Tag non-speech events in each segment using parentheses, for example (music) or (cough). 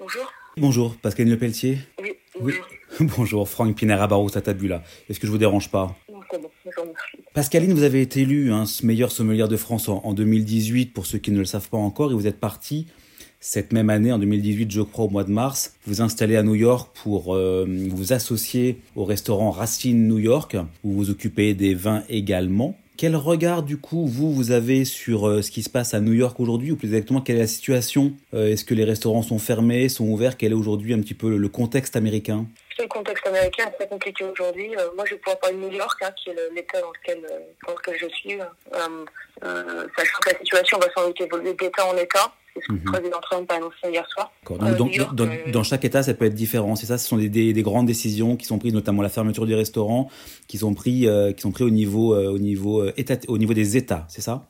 Bonjour. Bonjour, Pascaline Lepelletier Oui, bonjour. (laughs) Bonjour, Franck Pinera Barros à Tabula. Est-ce que je vous dérange pas Non, c'est bon, je vous remercie. Pascaline, vous avez été élue hein, meilleure sommelière de France en, en 2018, pour ceux qui ne le savent pas encore, et vous êtes partie cette même année, en 2018, je crois, au mois de mars, vous installez à New York pour euh, vous associer au restaurant Racine New York, où vous occupez des vins également. Quel regard, du coup, vous, vous avez sur euh, ce qui se passe à New York aujourd'hui, ou plus exactement, quelle est la situation Euh, Est-ce que les restaurants sont fermés, sont ouverts Quel est aujourd'hui un petit peu le, contexte américain? Le contexte américain est très compliqué aujourd'hui. Euh, moi, je vais pouvoir parler de New York, hein, qui est l'État dans dans lequel je suis. Sachant que la situation va sans doute évoluer d'État en État. C'est ce que le président Trump a annoncé hier soir. Donc, Euh, dans, New York, dans- euh, dans chaque État, ça peut être différent. C'est ça, ce sont des, des- des grandes décisions qui sont prises, notamment la fermeture des restaurants, qui sont pris, euh, qui sont pris au niveau, au niveau état, au niveau des États. C'est ça?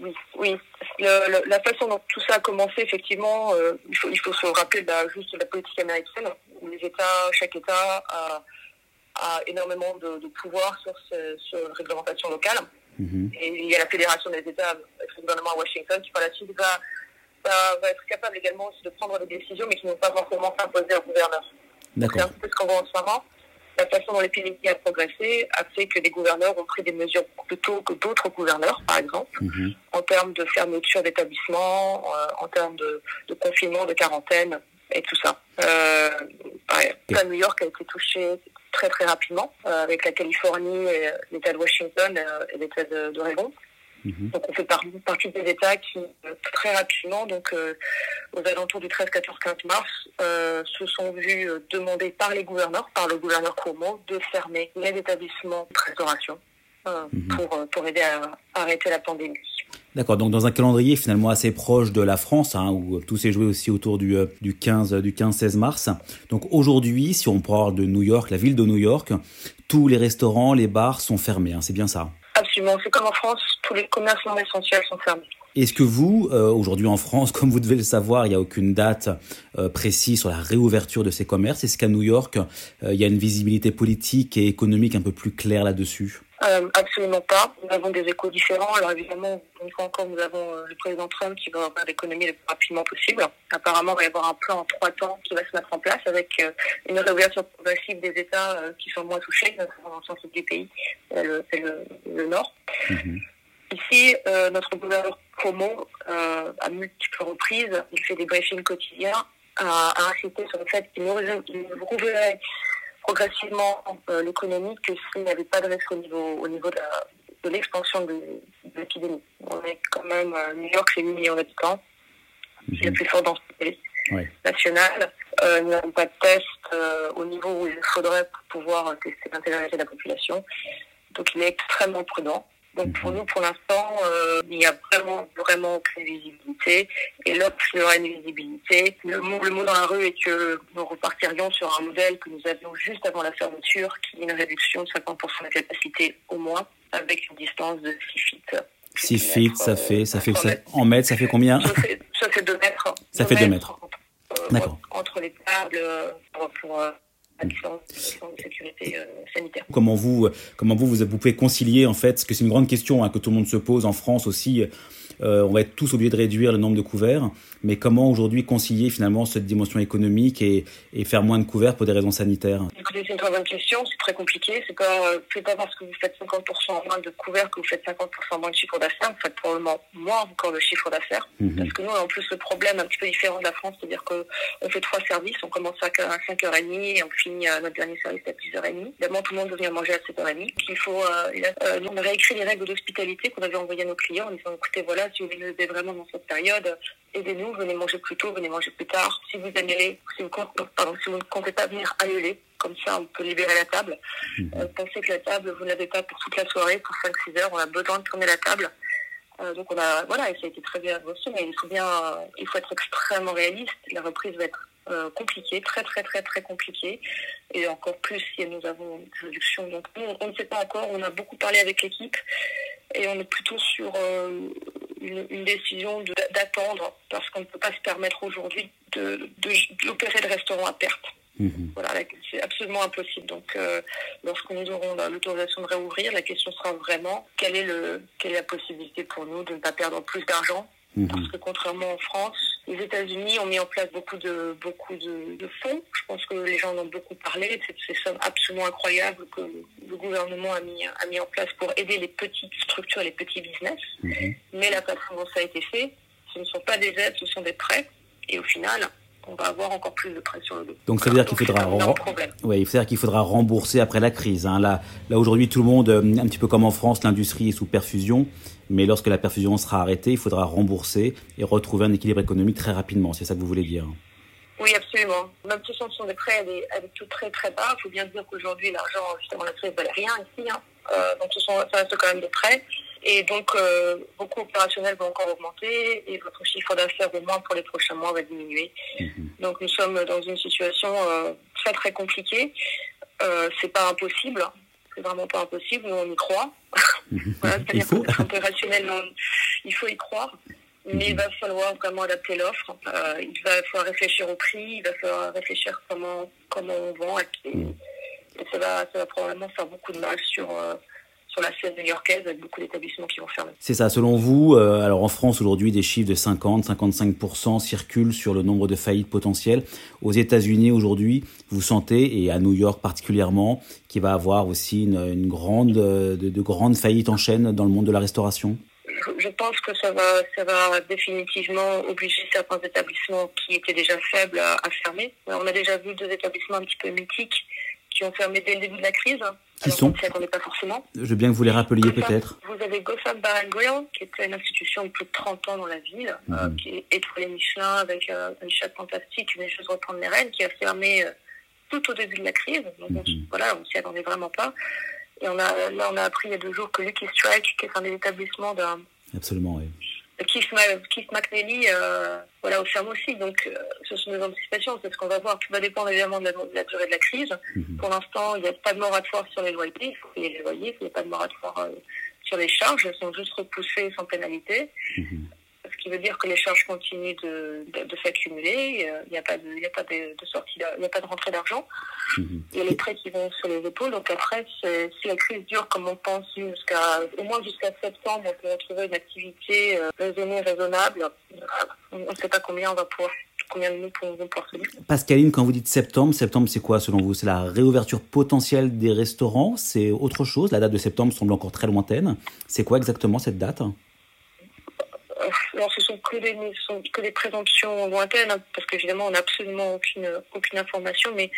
Oui, oui. Le- le- la façon dont tout ça a commencé, effectivement, il, faut, il faut se rappeler bah, juste de la politique américaine, où les États, chaque État a, a énormément de, de pouvoir sur, ce, sur la réglementation locale. Mhm. Et il y a la fédération des États, avec le gouvernement à Washington, qui par la suite va, va, va être capable également aussi de prendre des décisions, mais qui ne vont pas forcément s'imposer au gouverneur. C'est un peu ce qu'on voit en ce moment. La façon dont l'épidémie a progressé a fait que des gouverneurs ont pris des mesures plus tôt que d'autres gouverneurs, par exemple Mhm. en termes de fermeture d'établissements, euh, en termes de, de confinement, de quarantaine et tout ça. Euh, pareil, de New York a été touché très très rapidement euh, avec la Californie, l'État de Washington euh, et l'État de- d'Oregon. Mhm. Donc on fait par- partie des États qui euh, très rapidement, donc euh, aux alentours du 13, 14, 15 mars, euh, se sont vus euh, demander par les gouverneurs, par le gouverneur Cuomo, de fermer les établissements de restauration Mhm. pour, pour aider à arrêter la pandémie. D'accord. Donc dans un calendrier finalement assez proche de la France, hein, où tout s'est joué aussi autour du, du 15 du 15-16 mars. Donc aujourd'hui, si on parle de New York, la ville de New York, tous les restaurants, les bars sont fermés. hein, c'est bien ça? C'est comme en France, tous les commerces non essentiels sont fermés. Est-ce que vous, euh, aujourd'hui en France, (laughs) comme vous devez le savoir, il n'y a aucune date euh, précise sur la réouverture de ces commerces Est-ce qu'à New York, euh, il y a une visibilité politique et économique un peu plus claire là-dessus? Euh, absolument pas. Nous avons des échos différents. Alors évidemment, une fois encore, nous avons euh, le président Trump qui va ouvrir l'économie le plus rapidement possible. Apparemment, il va y avoir un plan en trois temps qui va se mettre en place avec euh, une réouverture progressive des États qui sont moins touchés, notamment dans le centre du pays le, le, le nord. Mhm. Ici, notre gouverneur Cuomo, euh, à multiples reprises, il fait des briefings quotidiens, a, a insisté sur le fait qu'il nous nous rouvrirait progressivement euh, l'économie que s'il n'y avait pas de risque au niveau, au niveau de, la- de l'expansion de, de l'épidémie. On est quand même, euh, New York, c'est 8 millions d'habitants, c'est la Mhm. plus forte densité Ouais. nationale. Euh, nous n'avons pas de tests euh, au niveau où il faudrait pour pouvoir tester l'intégralité de la population. Donc il est extrêmement prudent. Donc pour Mhm. nous, pour l'instant, euh, il n'y a vraiment, vraiment aucune visibilité. Et lorsqu'il y aura une visibilité, le mot, le mot dans la rue est que nous repartirions sur un modèle que nous avions juste avant la fermeture, qui est une réduction de 50% de la capacité au moins, avec une distance de 6 feet. 6 feet, ça fait, ça fait, Trois ça- mètres. en mètres, ça fait combien Ça fait, ça fait deux mètres. Ça fait deux mètres. euh, D'accord. Entre les tables euh, pour, pour euh. Comment vous, comment vous, vous, vous pouvez concilier en fait, parce que c'est une grande question hein, que tout le monde se pose en France aussi. euh, on va être tous obligés de réduire le nombre de couverts, mais comment aujourd'hui concilier finalement cette dimension économique et, et faire moins de couverts pour des raisons sanitaires? Écoutez, c'est une très bonne question. C'est très compliqué. C'est pas, euh, c'est pas parce que vous faites 50% en moins de couverts que vous faites 50% moins de chiffre d'affaires. Vous faites probablement moins encore de chiffre d'affaires. Mhm. Parce que nous, on a en plus le problème un petit peu différent de la France, c'est-à-dire que on fait trois services. On commence à 5h30 et on finit à notre dernier service à 10h30. Évidemment, tout le monde doit venir manger à 7h30. Il faut, euh, euh, nous, on a réécrit les règles d'hospitalité qu'on avait envoyées à nos clients en disant, écoutez, voilà, si vous voulez vraiment dans cette période, aidez-nous, venez manger plus tôt, venez manger plus tard. Si vous annulez, si vous, comptez- pardon, si vous ne comptez pas venir, annulez. Comme ça, on peut libérer la table. Mhm. Euh, pensez que la table, vous ne l'avez pas pour toute la soirée, pour 5-6 heures. On a besoin de tourner la table. Euh, donc on a, voilà, et ça a été très bien reçu, mais il faut bien, euh, il faut être extrêmement réaliste. La reprise va être euh, compliquée, très très très très compliquée, et encore plus si nous avons une réduction. Donc nous, on ne sait pas encore. On a beaucoup parlé avec l'équipe, et on est plutôt sur une, une décision de- d'attendre, parce qu'on ne peut pas se permettre aujourd'hui de, de, d'opérer le restaurant à perte. Mhm. Voilà, c'est absolument impossible. Donc, euh, lorsque nous aurons la- l'autorisation de réouvrir, la question sera vraiment quelle est, le, quelle est la possibilité pour nous de ne pas perdre plus d'argent? Mhm. Parce que contrairement en France, Les États-Unis ont mis en place beaucoup de beaucoup de, fonds. Je pense que les gens en ont beaucoup parlé de ces sommes absolument incroyables que le gouvernement a mis a mis en place pour aider les petites structures, les petits business. Mhm. Mais la façon dont ça a été fait, ce ne sont pas des aides, ce sont des prêts. Et au final, on va avoir encore plus de pression le dos. Donc ça veut dire qu'il faudra, qu'il faudra rembourser après la crise. Hein. Là, là aujourd'hui, tout le monde, euh, un petit peu comme en France, l'industrie est sous perfusion. Mais lorsque la perfusion sera arrêtée, il faudra rembourser et retrouver un équilibre économique très rapidement. C'est ça que vous voulez dire Oui, absolument. Même si ce sont des prêts avec tout très très bas, il faut bien dire qu'aujourd'hui, l'argent, justement, la crise ne valait rien ici. Hein. Euh, donc ce sont, ça reste quand même des prêts. Et donc, euh, beaucoup opérationnels vont encore augmenter et votre chiffre d'affaires au moins pour les prochains mois va diminuer. Mhm. Donc, nous sommes dans une situation euh, très très compliquée. Euh, c'est pas impossible, c'est vraiment pas impossible. Nous, on y croit. Mhm. (laughs) il faut. opérationnel, il faut y croire. Mais il mhm. va falloir vraiment adapter l'offre. Euh, il va falloir réfléchir au prix. Il va falloir réfléchir comment comment on vend. Et, et ça va ça va probablement faire beaucoup de mal sur euh, sur la scène new-yorkaise avec beaucoup d'établissements qui vont fermer. C'est ça, selon vous, euh, alors en France aujourd'hui des chiffres de 50-55% circulent sur le nombre de faillites potentielles. Aux États-Unis aujourd'hui, vous sentez, et à New York particulièrement, qu'il va avoir aussi une, grande, de, de, grandes faillites en chaîne dans le monde de la restauration? Je pense que ça va, ça va définitivement obliger certains établissements qui étaient déjà faibles à, à fermer. On a déjà vu deux établissements un petit peu mythiques qui ont fermé dès le début de la crise. Qui sont On pas forcément. Je veux bien que vous les rappeliez peut-être. Vous avez Gotham Bar Grill, qui était une institution de plus de 30 ans dans la ville, euh, mhm. qui est étoilée Michelin avec euh, une chatte fantastique, une chose reprendre les rênes, qui a fermé euh, tout au début de la crise. Donc mhm. voilà, on s'y attendait vraiment pas. Et on a, là, on a appris il y a deux jours que Lucky Strike, qui est un des établissements d'un... Absolument, oui Keith, Keith McNally euh, voilà, au ferme aussi. Donc, euh, ce sont des anticipations, c'est ce qu'on va voir. Tout va dépendre évidemment de la, durée de la crise. Mhm. Pour l'instant, il n'y a pas de moratoire sur les loyers. Il faut payer les loyers. Il n'y a pas de moratoire euh, sur les charges. Elles sont juste repoussées sans pénalité. Mhm qui veut dire que les charges continuent de, de, s'accumuler. Il n'y a pas de, il y a pas de, sortie, il n'y a pas de rentrée d'argent. Mhm. Il y a les prêts qui vont sur les épaules. Donc après, si la crise dure comme on pense jusqu'à, au moins jusqu'à septembre, on peut retrouver une activité euh, raisonnée, raisonnable. On ne sait pas combien on va pouvoir combien de nous se Pascaline, quand vous dites septembre, septembre c'est quoi selon vous? C'est la réouverture potentielle des restaurants? C'est autre chose? La date de septembre semble encore très lointaine. C'est quoi exactement cette date? Sont que des, sont que des présomptions lointaines, hein, parce qu'évidemment, on n'a absolument aucune, aucune information, mais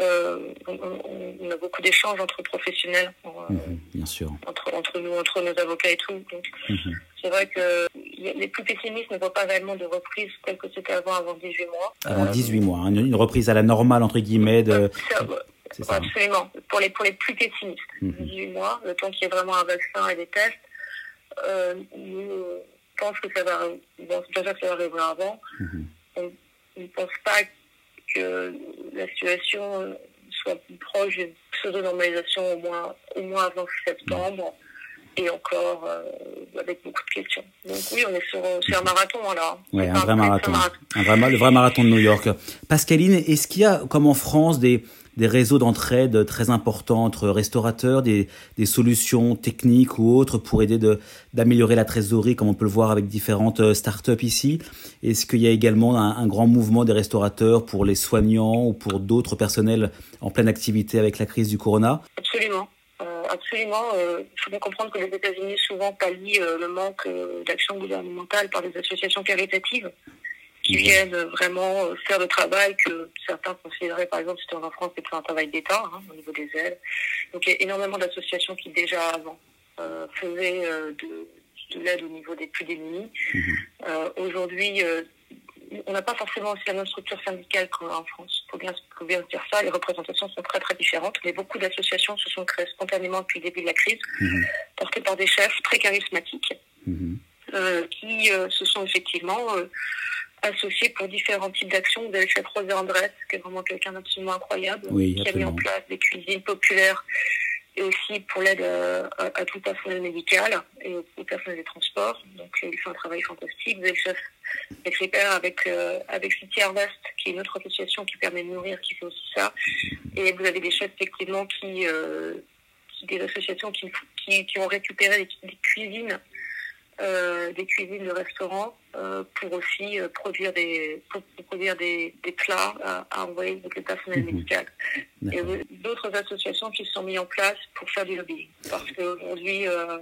euh, on, a beaucoup d'échanges entre professionnels, euh, mhm, bien sûr. Entre, entre nous, entre nos avocats et tout. Donc, mhm. c'est vrai que les plus pessimistes ne voient pas réellement de reprise telle que c'était avant, avant 18 mois. Avant 18 mois, hein, une, reprise à la normale, entre guillemets. De... Ça, absolument. Pour les, pour les plus pessimistes, 18 mhm. mois, le temps qu'il y ait vraiment un vaccin et des tests. Euh, nous, pense que ça va, bon, c'est ça ça arriver avant. Mhm. On ne pense pas que la situation soit plus proche d'une pseudo-normalisation au moins, au moins avant septembre. Et encore euh, avec beaucoup de questions. Donc oui, on est sur, sur un marathon là. Oui, un, vrai marathon. Un vrai, le vrai marathon de New York. Pascaline, est-ce qu'il y a, comme en France, des, des réseaux d'entraide très importants entre restaurateurs, des, solutions techniques ou autres pour aider d'améliorer la trésorerie, comme on peut le voir avec différentes euh, startups ici. Est-ce qu'il y a également un, grand mouvement des restaurateurs pour les soignants ou pour d'autres personnels en pleine activité avec la crise du corona? Absolument. Euh, absolument. Euh, il faut bien comprendre que les États-Unis souvent pallient le manque d'action gouvernementale par des associations caritatives qui viennent vraiment euh, faire le travail que certains considéraient, par exemple, c'était en France, c'était un travail d'État hein, au niveau des aides. Donc il y a énormément d'associations qui déjà avant euh, faisaient euh, de, de l'aide au niveau des plus démunis. Mhm. Euh, Aujourd'hui, on n'a pas forcément aussi la même structure syndicale qu'en France. Il faut bien, faut bien dire ça. Les représentations sont très très différentes. Mais beaucoup d'associations se sont créées spontanément depuis le début de la crise, mhm. portées par des chefs très charismatiques, mhm. qui se sont effectivement associé pour différents types d'actions. Vous avez fait Roser Andrés, qui est vraiment quelqu'un d'absolument incroyable, qui a mis en place des cuisines populaires et aussi pour l'aide à, tout le personnel médical et au, personnel des transports. Donc il fait un travail fantastique. Vous avez le chef avec, euh, avec City Harvest, qui est une autre association qui permet de nourrir, qui fait aussi ça. Et vous avez des chefs effectivement qui, euh, des associations qui, qui, qui, ont récupéré des, cuisines, euh, des cuisines de restaurants euh, pour aussi euh, produire des pour, produire des, des plats à, envoyer avec le personnel mhm. médical. Et d'autres associations qui se sont mises en place pour faire du lobbying. Parce qu'aujourd'hui, euh,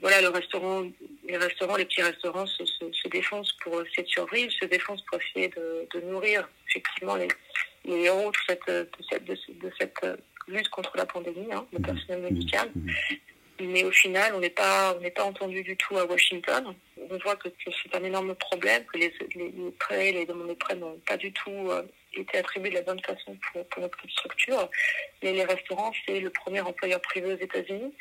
voilà, le restaurant, les restaurants, les petits restaurants se, se, défoncent pour essayer de survivre, se défoncent pour essayer de, de nourrir effectivement les, les héros de cette, de cette, de cette, lutte contre la pandémie, hein, le mhm. personnel médical. Mhm mais au final, on n'est pas, on n'est pas entendu du tout à Washington. On voit que, c'est un énorme problème, que les, les, prêts, les demandes de prêts n'ont pas du tout euh, été attribués de la bonne façon pour, pour notre structure. Mais les restaurants, c'est le premier employeur privé aux États-Unis.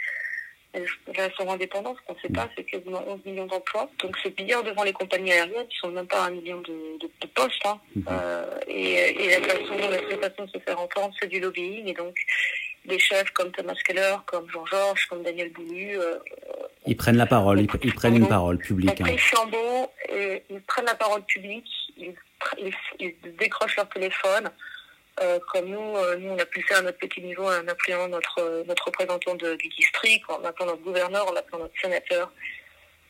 Les restaurants indépendants, ce qu'on ne sait pas, c'est quasiment 11 millions d'emplois. Donc c'est bien devant les compagnies aériennes, qui sont même pas un million de, de, postes. Hein. Mhm. Euh, et, et, la façon, la façon de se faire entendre, c'est du lobbying. Et donc des chefs comme Thomas Keller, comme Jean-Georges, comme Daniel Boulu. Euh, ils prennent la parole, ils, prennent une parole publique. Flambeau, et ils prennent la parole publique, ils, décrochent leur téléphone. Euh, comme nous, euh, nous, on a pu faire à notre petit niveau en appelant notre, notre représentant du district, en appelant notre gouverneur, en appelant notre sénateur.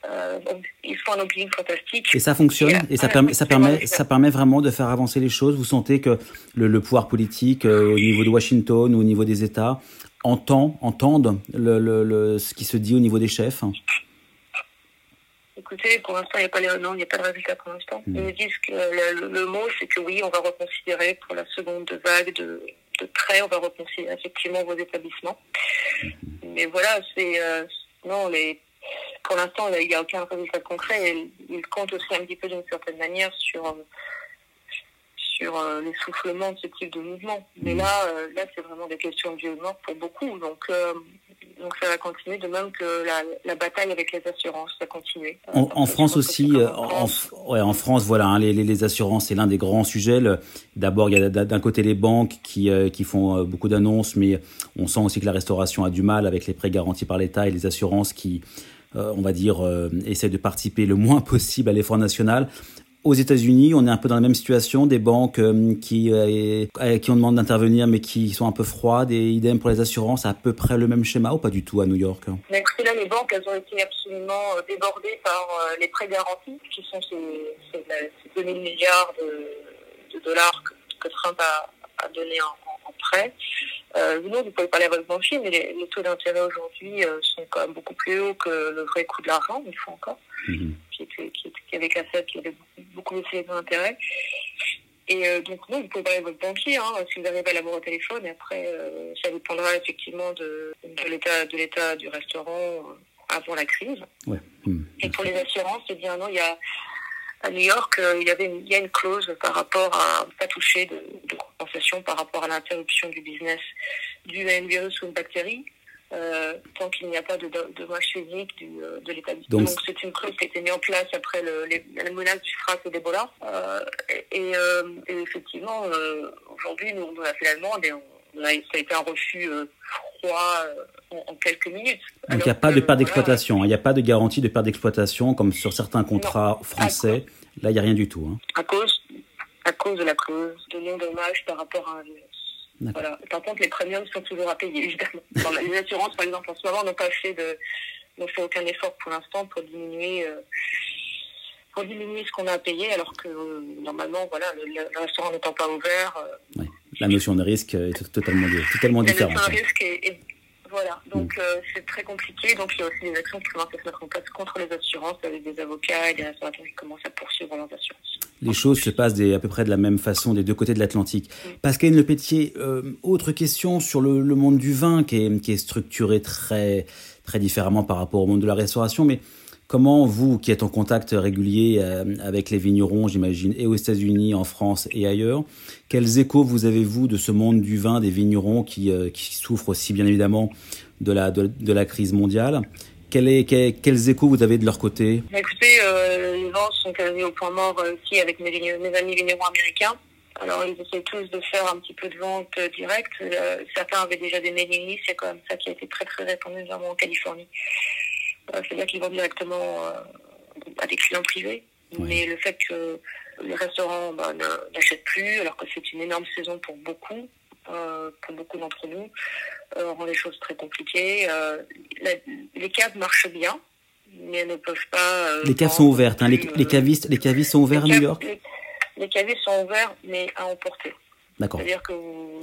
Euh, ils font un lobbying fantastique. Et ça fonctionne et, ça, permet, ça, permet, ça permet vraiment de faire avancer les choses. Vous sentez que le, pouvoir politique euh, au niveau de Washington ou au niveau des États entend, entendent le, le, ce qui se dit au niveau des chefs Écoutez, pour l'instant, il n'y a pas les, non, il n'y a pas de résultat pour l'instant. Hmm. Ils me disent que le, mot, c'est que oui, on va reconsidérer pour la seconde vague de, de prêts, on va reconsidérer effectivement vos établissements. Hmm. Mais voilà, c'est euh, non les pour l'instant, il n'y a aucun résultat concret. il compte aussi un petit peu d'une certaine manière sur sur euh, l'essoufflement de ce type de mouvement. Mais là, euh, là, c'est vraiment des questions de violence pour beaucoup. Donc, euh, donc ça va continuer, de même que la, bataille avec les assurances va continuer. En, France aussi, en, ouais, en France, voilà, hein, les, les, assurances, c'est l'un des grands sujets. D'abord, il y a d'un côté les banques qui, qui font beaucoup d'annonces, mais on sent aussi que la restauration a du mal avec les prêts garantis par l'État et les assurances qui euh, on va dire, euh, essaie de participer le moins possible à l'effort national. Aux États-Unis, on est un peu dans la même situation, des banques euh, qui, qui on demande d'intervenir mais qui sont un peu froides et idem pour les assurances, à peu près le même schéma ou pas du tout à New York Écoutez, là, les banques, elles ont été absolument débordées par les prêts garantis, qui sont ces, ces, 2000 milliards de, dollars que, Trump a, a donné en, en prêt. Euh, vous, vous pouvez parler à votre banquier, mais les, taux d'intérêt aujourd'hui euh, sont quand même beaucoup plus hauts que le vrai coût de l'argent, il faut encore, mhm. qui, était, qui, qui, avec la Fed qui avait beaucoup, baissé les taux d'intérêt. Et euh, donc, vous, vous pouvez parler à votre banquier, hein, si vous arrivez à l'avoir au téléphone, et après, euh, ça dépendra effectivement de, de l'état du restaurant avant la crise. Ouais. Mhm. Et pour les assurances, eh bien non, il y a à New York, euh, il y avait une, il y a une clause par rapport à pas toucher de, de compensation par rapport à l'interruption du business dû à un virus ou une bactérie. Euh, tant qu'il n'y a pas de dommage physique du, euh, de l'établissement. Donc c'est une clause qui a été mise en place après le, les, la menace du FRAC et d'Ebola. Euh, et, euh, et, effectivement, aujourd'hui, nous, on a fait la demande et on, ça a été un refus froid en, quelques minutes. Donc il n'y a pas de perte d'exploitation, hein. il n'y a pas de garantie de perte d'exploitation comme sur certains contrats français. Là, il n'y a rien du tout. Hein. À cause, à cause de la clause de non-dommage par rapport à. Voilà. Par contre, les premiums sont toujours à payer, évidemment. (laughs) les assurances, par exemple, en ce moment, n'ont pas fait de, n'ont fait aucun effort pour l'instant pour diminuer, euh, pour diminuer ce qu'on a à payer, alors que euh, normalement, voilà, le, restaurant n'étant pas ouvert. Euh, La notion de risque est totalement, totalement différente. La notion de risque est voilà, donc mm. euh, c'est très compliqué. Donc il y a aussi des actions qui commencent à se mettre en place contre les assurances avec des avocats et des restaurateurs qui commencent à poursuivre leurs assurances. Les choses se passent des, à peu près de la même façon des deux côtés de l'Atlantique. Mm. Pascaline Le Pétier, euh, autre question sur le, le, monde du vin qui est, qui est structuré très, très différemment par rapport au monde de la restauration, mais Comment vous, qui êtes en contact régulier euh, avec les vignerons, j'imagine, et aux États-Unis, en France et ailleurs, quels échos vous avez-vous de ce monde du vin, des vignerons qui, euh, qui souffrent aussi bien évidemment de la, de, la crise mondiale? Quels échos vous avez de leur côté? Écoutez, euh, les vents sont quasi au point mort aussi avec mes, mes, amis vignerons américains. Alors, ils essaient tous de faire un petit peu de vente directe. certains avaient déjà des mailing lists, c'est quand même ça qui a été très très répandu, notamment en Californie. Euh, c'est-à-dire qu'ils vont directement euh, à des clients privés. Mais le fait que les restaurants bah, n'achètent plus, alors que c'est une énorme saison pour beaucoup, euh, pour beaucoup d'entre nous, rend les choses très compliquées. les caves marchent bien, mais elles ne peuvent pas. les caves sont ouvertes, hein. les, les, cavistes, les cavistes sont ouverts à New York? les, les cavistes sont ouverts, mais à emporter. C'est-à-dire que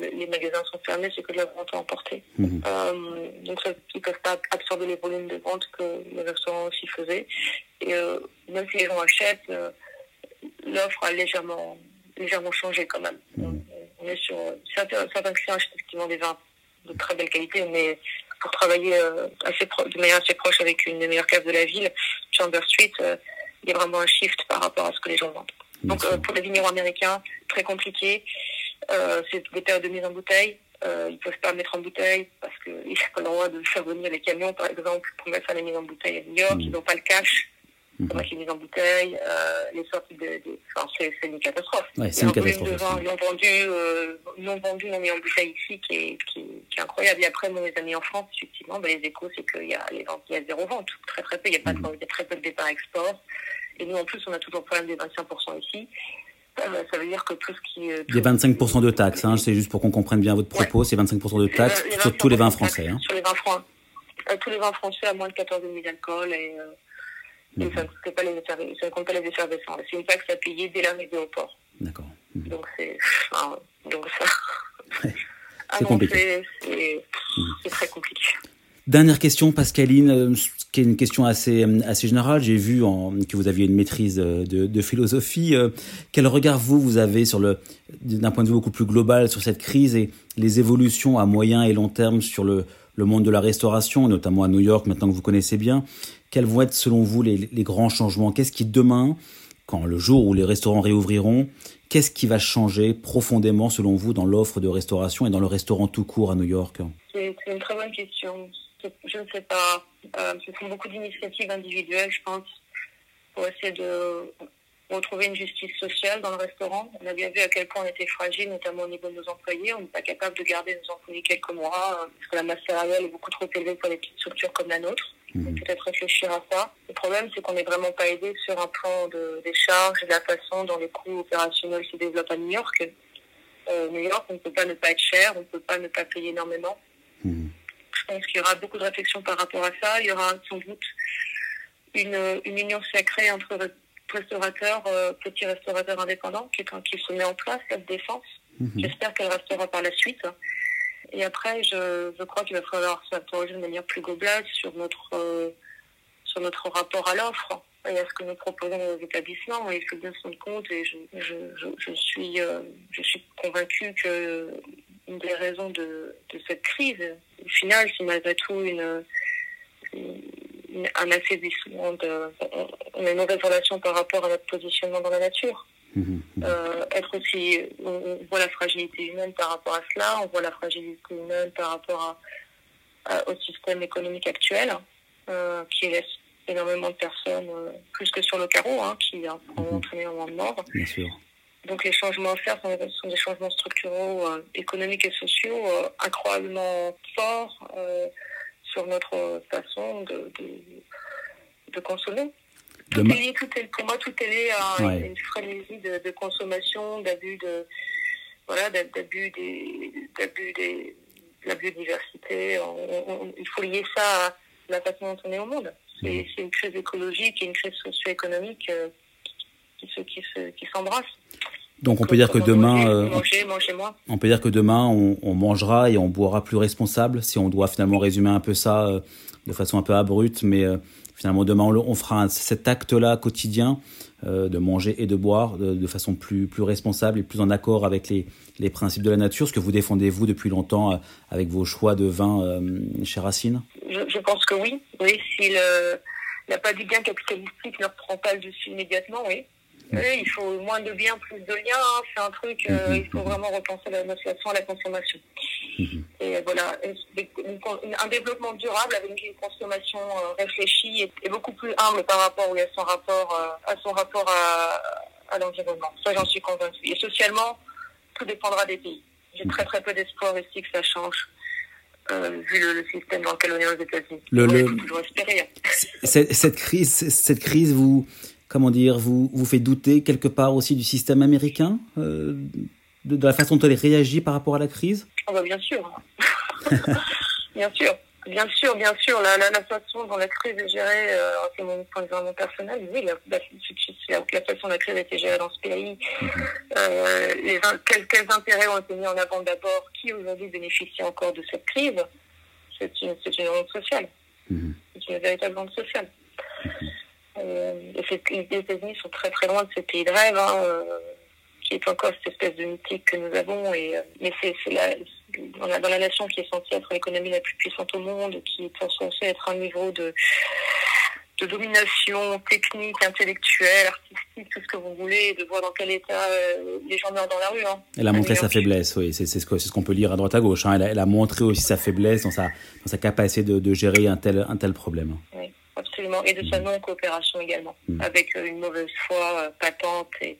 les magasins sont fermés, c'est que de la vente à emporter. Mhm. Euh, donc ça, ils ne peuvent pas absorber les volumes de vente que les restaurants aussi faisaient. Et euh, même si les gens achètent, euh, l'offre a légèrement, légèrement changé quand même. Mhm. On est sur certains, certains clients achètent effectivement des vins de très belle qualité, mais pour travailler assez pro- de manière assez proche avec une des meilleures caves de la ville, Chamber Street, il y a vraiment un shift par rapport à ce que les gens vendent. Donc pour les vignerons américains, très compliqué. Euh, c'est des périodes de mise en bouteille. Euh, ils peuvent pas mettre en bouteille parce qu'ils n'ont pas le droit de faire venir les camions, par exemple, pour mettre la mise en bouteille à New York. Mhm. Ils n'ont pas le cash pour mettre les mises en bouteille. Euh, les sorties de... de... Enfin, c'est une catastrophe. Ouais, c'est une catastrophe. de vin non vendu, non vendu, non mis en bouteille ici qui est, qui, qui est incroyable. Et après, mes amis en France, effectivement, ben, les échos, c'est qu'il y a les ventes, il y a zéro vente. Très très peu. Il y a, pas de, Mhm. il y a très peu de départ export. Et nous, en plus, on a toujours le problème des 25% ici. Euh, ça veut dire que tout ce qui... euh, Il y a tout- 25% de taxes, hein, c'est juste pour qu'on comprenne bien votre propos, c'est 25% de taxes Euh, sur tous les vins 25% de taxes français. Hein. Sur les vins francs. Euh, tous les vins français à moins de 14 000 d'alcool et, euh, et ça, ne compte pas les ça ne compte pas les effervescents. C'est une taxe à payer dès l'arrivée au port. D'accord. Mhm. Donc c'est... donc ça... Ouais. (laughs) C'est compliqué. c'est- Mhm. c'est très compliqué. Dernière question, Pascaline, euh, qui est une question assez, euh, assez générale. J'ai vu en, que vous aviez une maîtrise euh, de, de philosophie. Quel regard vous, vous avez sur le, d'un point de vue beaucoup plus global sur cette crise et les évolutions à moyen et long terme sur le, le monde de la restauration, notamment à New York, maintenant que vous connaissez bien? Quels vont être, selon vous, les, les grands changements? Qu'est-ce qui, demain, quand le jour où les restaurants réouvriront, qu'est-ce qui va changer profondément, selon vous, dans l'offre de restauration et dans le restaurant tout court à New York? C'est une très bonne question. Je ne sais pas. Euh, ce sont beaucoup d'initiatives individuelles, je pense, pour essayer de retrouver une justice sociale dans le restaurant. On a bien vu à quel point on était fragile, notamment au niveau de nos employés. On n'est pas capable de garder nos employés quelques mois euh, parce que la masse salariale est beaucoup trop élevée pour les petites structures comme la nôtre. Donc, Peut-être réfléchir à ça. Le problème, c'est qu'on n'est vraiment pas aidé sur un plan de, des charges et de la façon dont les coûts opérationnels se développent à New York. Euh, New York, on ne peut pas ne pas être cher, on ne peut pas ne pas payer énormément. Pense qu'il y aura beaucoup de réflexions par rapport à ça. Il y aura sans doute une, une union sacrée entre restaurateurs, euh, petits restaurateurs indépendants qui, qui se met en place, cette défense. Mhm. J'espère qu'elle restera par la suite. Et après, je, je crois qu'il va falloir s'interroger de manière plus globale sur notre, euh, sur notre rapport à l'offre et à ce que nous proposons aux établissements. Et il faut bien se rendre compte, et je, je, je, je suis, euh, je suis convaincue que une des raisons de, de cette crise, au final, c'est malgré tout une, une- un affaiblissement de, on- a une mauvaise relation par rapport à notre positionnement dans la nature. Mhm. Euh, être aussi, on, voit la fragilité humaine par rapport à cela, on voit la fragilité humaine par rapport à, à- au système économique actuel, euh, qui laisse énormément de personnes, euh, plus que sur le carreau, hein, qui ont Mhm. entraîné énormément de morts. Bien sûr. Donc les changements à faire sont, sont des changements structuraux, euh, économiques et sociaux euh, incroyablement forts euh, sur notre façon de, de, de consommer. Tout Demain- est lié, tout est, pour moi, tout est lié à Ouais. une frénésie de, de consommation, d'abus de voilà, d'a- d'abus des, d'abus des, de la biodiversité. On- on- il faut lier ça à la façon dont on est au monde. C'est c'est une crise écologique et une crise socio-économique qui se, qui se, qui s'embrassent. Donc on peut dire que demain, euh, manger, manger on peut dire que demain, on, on mangera et on boira plus responsable. Si on doit finalement résumer un peu ça euh, de façon un peu abrupte, mais euh, finalement demain, on, fera un- cet acte-là quotidien euh, de manger et de boire de, de façon plus plus responsable et plus en accord avec les les principes de la nature, ce que vous défendez vous depuis longtemps euh, avec vos choix de vin euh, chez Racine? Je, je pense que oui. Oui, si le, la pas du gain capitalistique ne reprend pas le dessus immédiatement, oui. Oui, il faut moins de biens, plus de liens. hein. C'est un truc, euh, Mhm. il faut vraiment repenser la à la consommation. Mhm. Et voilà, et une- une- un développement durable avec une consommation euh, réfléchie et, et beaucoup plus humble par rapport oui, à son rapport, euh, à son rapport à, à l'environnement. Ça, j'en suis convaincue. Et socialement, tout dépendra des pays. J'ai très très peu d'espoir ici que ça change. euh, vu le, le système dans lequel on est aux États-Unis. Le- le- hein. Cette crise, cette crise vous comment dire, vous vous fait douter quelque part aussi du système américain, euh, de, de la façon dont il réagit par rapport à la crise? Ah bah, bien sûr. (laughs) bien sûr. Bien sûr, bien sûr. La, la, la, façon dont la crise est gérée, euh, c'est mon point de vue personnel, oui, la, la, la, façon dont la crise a été gérée dans ce pays, mhm. euh, les, quels, quels, intérêts ont été mis en avant d'abord, qui aujourd'hui bénéficie encore de cette crise, c'est une, une honte sociale. Mhm. C'est une véritable honte sociale. Mhm. Euh, les États-Unis sont très très loin de ce pays de rêve, hein, euh, qui est encore cette espèce de mythique que nous avons. Et, euh, mais c'est la, dans la, dans la nation qui est censée être l'économie la plus puissante au monde, qui est censée être un niveau de, de domination technique, intellectuelle, artistique, tout ce que vous voulez, de voir dans quel état euh, les gens meurent dans la rue. Hein. Elle a montré sa faiblesse, oui, c'est ce qu'on ce peut lire à droite à gauche. Hein. Elle, a, elle, a, montré aussi sa faiblesse dans sa, dans sa capacité de, de gérer un tel, un tel problème. Oui, absolument. Et de sa mm. non-coopération également, mmh. avec euh, une mauvaise foi euh, patente et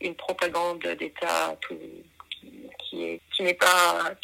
une propagande d'État qui, qui n'est pas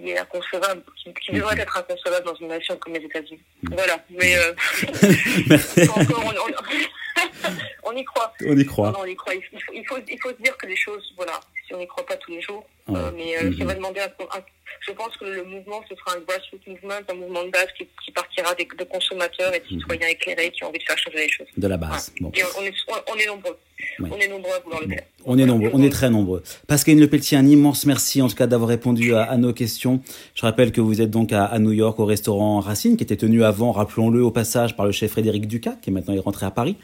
qui est inconcevable, qui, qui devrait être inconcevable dans une nation comme les États-Unis. Mhm. Voilà, mais euh, (laughs) (laughs) encore, on, on, (laughs) on, y croit. On y croit. Non, on y croit. Il faut, il, faut, il faut se dire que les choses, voilà, si on n'y croit pas tous les jours, euh, mais euh, ça va demander un, un, je pense que le mouvement, ce sera un grassroots movement, un mouvement de base qui, qui partira des, de consommateurs et de mhm. citoyens éclairés qui ont envie de faire changer les choses. De la base. Bon. on, est, on est nombreux. On est nombreux à vouloir le faire. On est nombreux, on est très nombreux. Pascaline Lepelletier, un immense merci en tout cas d'avoir répondu à, à, nos questions. Je rappelle que vous êtes donc à, à, New York au restaurant Racine, qui était tenu avant, rappelons-le au passage, par le chef Frédéric Ducas, qui est maintenant est rentré à Paris.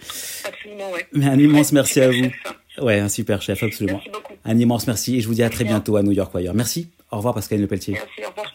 Absolument, ouais. Mais un immense merci à vous. Ouais, un super chef, absolument. Merci beaucoup. Un immense merci et je vous dis à très bientôt à New York ou ailleurs. Merci. Au revoir Pascaline Lepelletier. Merci, au revoir.